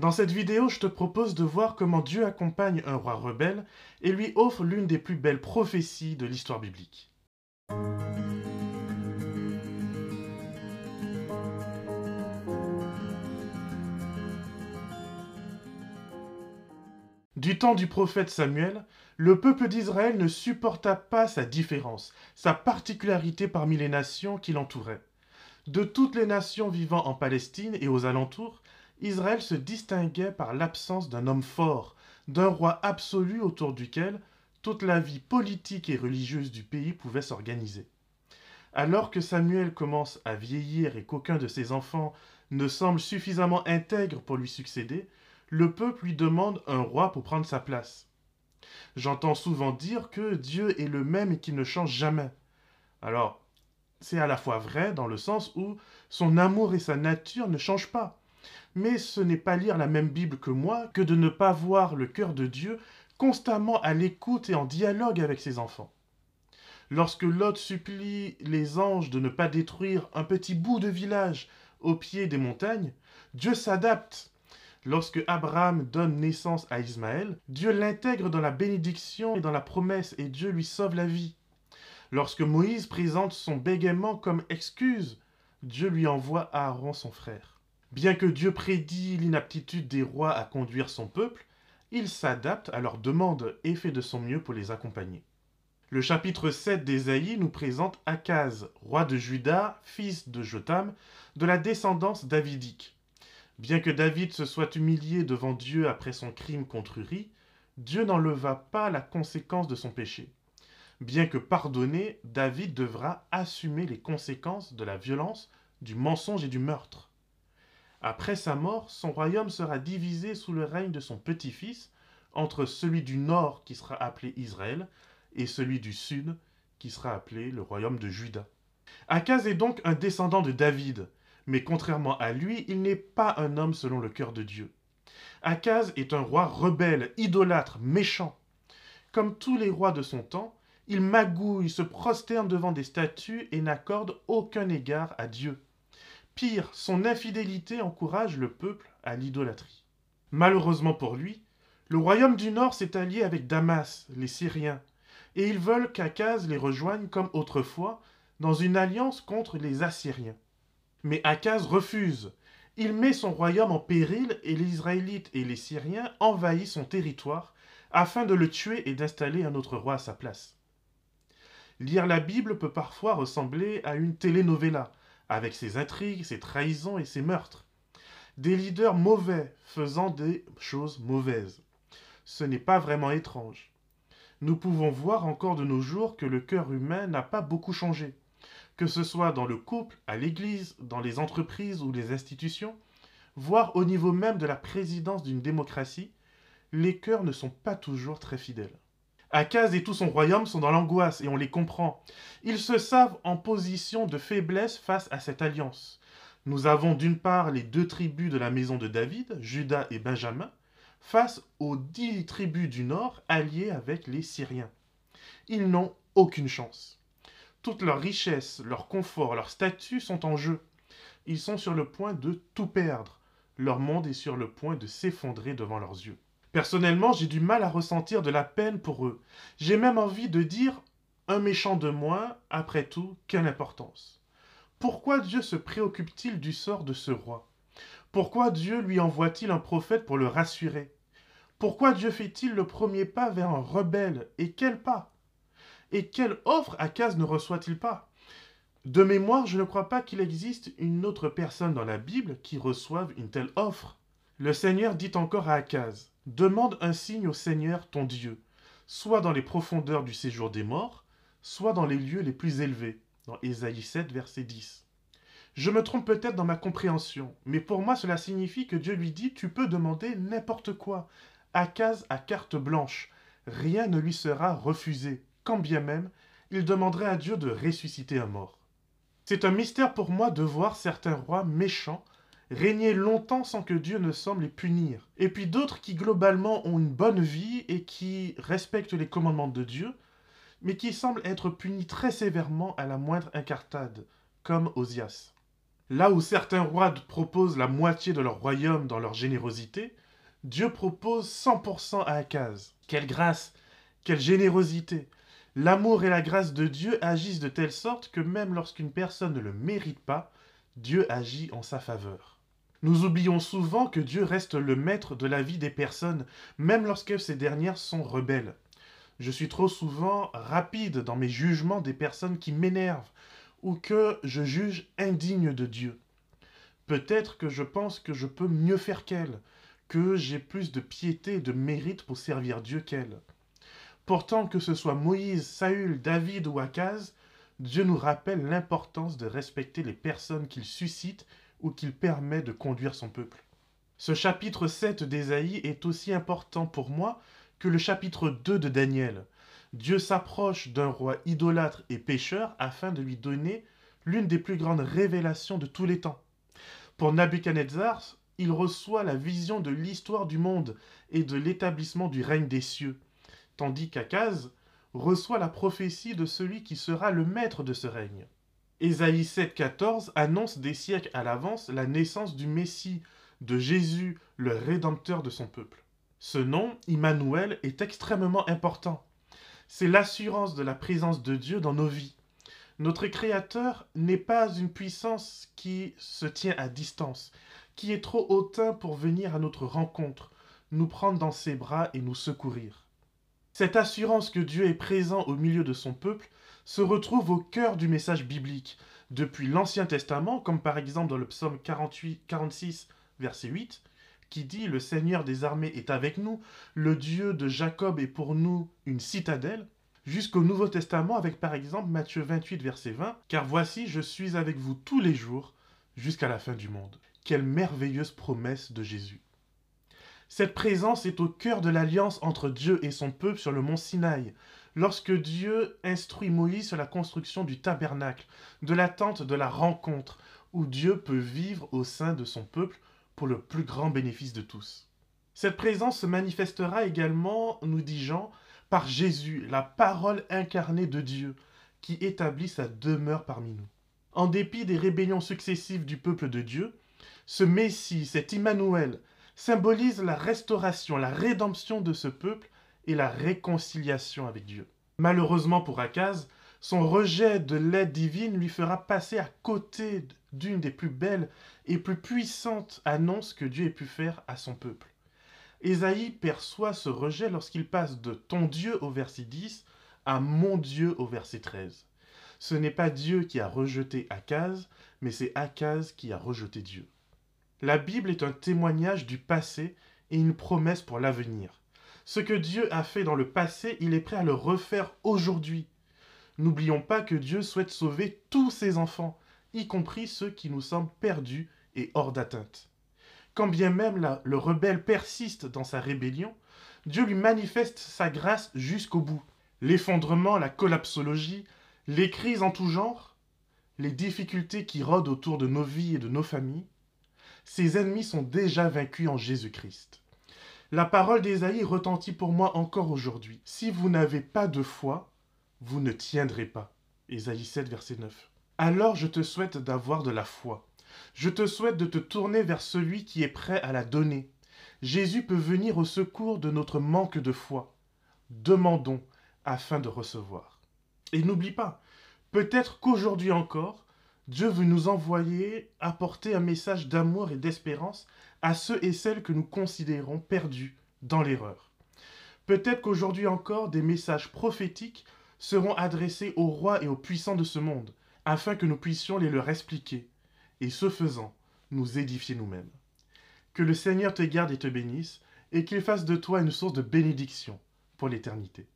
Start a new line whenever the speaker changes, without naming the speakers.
Dans cette vidéo, je te propose de voir comment Dieu accompagne un roi rebelle et lui offre l'une des plus belles prophéties de l'histoire biblique. Du temps du prophète Samuel, le peuple d'Israël ne supporta pas sa différence, sa particularité parmi les nations qui l'entouraient. De toutes les nations vivant en Palestine et aux alentours, Israël se distinguait par l'absence d'un homme fort, d'un roi absolu autour duquel toute la vie politique et religieuse du pays pouvait s'organiser. Alors que Samuel commence à vieillir et qu'aucun de ses enfants ne semble suffisamment intègre pour lui succéder, le peuple lui demande un roi pour prendre sa place. J'entends souvent dire que Dieu est le même et qu'il ne change jamais. Alors, c'est à la fois vrai dans le sens où son amour et sa nature ne changent pas. Mais ce n'est pas lire la même Bible que moi que de ne pas voir le cœur de Dieu constamment à l'écoute et en dialogue avec ses enfants. Lorsque Lot supplie les anges de ne pas détruire un petit bout de village au pied des montagnes, Dieu s'adapte Lorsque Abraham donne naissance à Ismaël, Dieu l'intègre dans la bénédiction et dans la promesse et Dieu lui sauve la vie. Lorsque Moïse présente son bégaiement comme excuse, Dieu lui envoie Aaron son frère. Bien que Dieu prédit l'inaptitude des rois à conduire son peuple, il s'adapte à leurs demandes et fait de son mieux pour les accompagner. Le chapitre 7 d'Ésaïe nous présente Akaz, roi de Juda, fils de Jotam, de la descendance davidique. Bien que David se soit humilié devant Dieu après son crime contre Uri, Dieu n'enleva pas la conséquence de son péché. Bien que pardonné, David devra assumer les conséquences de la violence, du mensonge et du meurtre. Après sa mort, son royaume sera divisé sous le règne de son petit-fils, entre celui du nord qui sera appelé Israël et celui du sud qui sera appelé le royaume de Juda. Akaz est donc un descendant de David, mais contrairement à lui, il n'est pas un homme selon le cœur de Dieu. Akaz est un roi rebelle, idolâtre, méchant. Comme tous les rois de son temps, il magouille, se prosterne devant des statues et n'accorde aucun égard à Dieu. Pire, son infidélité encourage le peuple à l'idolâtrie. Malheureusement pour lui, le royaume du Nord s'est allié avec Damas, les Syriens, et ils veulent qu'Akaz les rejoigne comme autrefois dans une alliance contre les Assyriens. Mais Akaz refuse. Il met son royaume en péril et les Israélites et les Syriens envahissent son territoire afin de le tuer et d'installer un autre roi à sa place. Lire la Bible peut parfois ressembler à une telenovela, avec ses intrigues, ses trahisons et ses meurtres. Des leaders mauvais faisant des choses mauvaises. Ce n'est pas vraiment étrange. Nous pouvons voir encore de nos jours que le cœur humain n'a pas beaucoup changé que ce soit dans le couple, à l'église, dans les entreprises ou les institutions, voire au niveau même de la présidence d'une démocratie, les cœurs ne sont pas toujours très fidèles. Akaz et tout son royaume sont dans l'angoisse et on les comprend. Ils se savent en position de faiblesse face à cette alliance. Nous avons d'une part les deux tribus de la maison de David, Judas et Benjamin, face aux dix tribus du nord alliées avec les Syriens. Ils n'ont aucune chance. Toute leur richesse, leur confort, leur statut sont en jeu. Ils sont sur le point de tout perdre. Leur monde est sur le point de s'effondrer devant leurs yeux. Personnellement, j'ai du mal à ressentir de la peine pour eux. J'ai même envie de dire un méchant de moins, après tout, quelle importance. Pourquoi Dieu se préoccupe-t-il du sort de ce roi? Pourquoi Dieu lui envoie-t-il un prophète pour le rassurer? Pourquoi Dieu fait-il le premier pas vers un rebelle? Et quel pas? Et quelle offre Akaz ne reçoit-il pas? De mémoire, je ne crois pas qu'il existe une autre personne dans la Bible qui reçoive une telle offre. Le Seigneur dit encore à Akaz Demande un signe au Seigneur ton Dieu, soit dans les profondeurs du séjour des morts, soit dans les lieux les plus élevés. Dans Ésaïe 7, verset 10. Je me trompe peut-être dans ma compréhension, mais pour moi cela signifie que Dieu lui dit Tu peux demander n'importe quoi. Akaz à carte blanche. Rien ne lui sera refusé quand bien même il demanderait à Dieu de ressusciter un mort. C'est un mystère pour moi de voir certains rois méchants régner longtemps sans que Dieu ne semble les punir, et puis d'autres qui globalement ont une bonne vie et qui respectent les commandements de Dieu, mais qui semblent être punis très sévèrement à la moindre incartade, comme Osias. Là où certains rois proposent la moitié de leur royaume dans leur générosité, Dieu propose 100% à Akaz. Quelle grâce, quelle générosité. L'amour et la grâce de Dieu agissent de telle sorte que même lorsqu'une personne ne le mérite pas, Dieu agit en sa faveur. Nous oublions souvent que Dieu reste le maître de la vie des personnes, même lorsque ces dernières sont rebelles. Je suis trop souvent rapide dans mes jugements des personnes qui m'énervent ou que je juge indignes de Dieu. Peut-être que je pense que je peux mieux faire qu'elles, que j'ai plus de piété et de mérite pour servir Dieu qu'elles. Pourtant, que ce soit Moïse, Saül, David ou Akaz, Dieu nous rappelle l'importance de respecter les personnes qu'il suscite ou qu'il permet de conduire son peuple. Ce chapitre 7 d'Ésaïe est aussi important pour moi que le chapitre 2 de Daniel. Dieu s'approche d'un roi idolâtre et pécheur afin de lui donner l'une des plus grandes révélations de tous les temps. Pour Nabuchodonosor, il reçoit la vision de l'histoire du monde et de l'établissement du règne des cieux, tandis qu'Akaz reçoit la prophétie de celui qui sera le maître de ce règne. Ésaïe 7,14 annonce des siècles à l'avance la naissance du Messie, de Jésus, le Rédempteur de son peuple. Ce nom, Immanuel, est extrêmement important. C'est l'assurance de la présence de Dieu dans nos vies. Notre Créateur n'est pas une puissance qui se tient à distance, qui est trop hautain pour venir à notre rencontre, nous prendre dans ses bras et nous secourir. Cette assurance que Dieu est présent au milieu de son peuple se retrouve au cœur du message biblique, depuis l'Ancien Testament, comme par exemple dans le psaume 48, 46, verset 8, qui dit Le Seigneur des armées est avec nous, le Dieu de Jacob est pour nous une citadelle, jusqu'au Nouveau Testament avec par exemple Matthieu 28, verset 20, Car voici, je suis avec vous tous les jours jusqu'à la fin du monde. Quelle merveilleuse promesse de Jésus. Cette présence est au cœur de l'alliance entre Dieu et son peuple sur le mont Sinaï, lorsque Dieu instruit Moïse sur la construction du tabernacle, de la tente de la rencontre, où Dieu peut vivre au sein de son peuple pour le plus grand bénéfice de tous. Cette présence se manifestera également, nous dit Jean, par Jésus, la parole incarnée de Dieu, qui établit sa demeure parmi nous. En dépit des rébellions successives du peuple de Dieu, ce Messie, cet Immanuel, symbolise la restauration, la rédemption de ce peuple et la réconciliation avec Dieu. Malheureusement pour Akaz, son rejet de l'aide divine lui fera passer à côté d'une des plus belles et plus puissantes annonces que Dieu ait pu faire à son peuple. Ésaïe perçoit ce rejet lorsqu'il passe de ton Dieu au verset 10 à mon Dieu au verset 13. Ce n'est pas Dieu qui a rejeté Akaz, mais c'est Akaz qui a rejeté Dieu. La Bible est un témoignage du passé et une promesse pour l'avenir. Ce que Dieu a fait dans le passé, il est prêt à le refaire aujourd'hui. N'oublions pas que Dieu souhaite sauver tous ses enfants, y compris ceux qui nous semblent perdus et hors d'atteinte. Quand bien même le rebelle persiste dans sa rébellion, Dieu lui manifeste sa grâce jusqu'au bout. L'effondrement, la collapsologie, les crises en tout genre, les difficultés qui rôdent autour de nos vies et de nos familles, ses ennemis sont déjà vaincus en Jésus-Christ. La parole d'Ésaïe retentit pour moi encore aujourd'hui. Si vous n'avez pas de foi, vous ne tiendrez pas. Ésaïe 7, verset 9. Alors je te souhaite d'avoir de la foi. Je te souhaite de te tourner vers celui qui est prêt à la donner. Jésus peut venir au secours de notre manque de foi. Demandons afin de recevoir. Et n'oublie pas, peut-être qu'aujourd'hui encore, Dieu veut nous envoyer apporter un message d'amour et d'espérance à ceux et celles que nous considérons perdus dans l'erreur. Peut-être qu'aujourd'hui encore, des messages prophétiques seront adressés aux rois et aux puissants de ce monde, afin que nous puissions les leur expliquer, et ce faisant, nous édifier nous-mêmes. Que le Seigneur te garde et te bénisse, et qu'il fasse de toi une source de bénédiction pour l'éternité.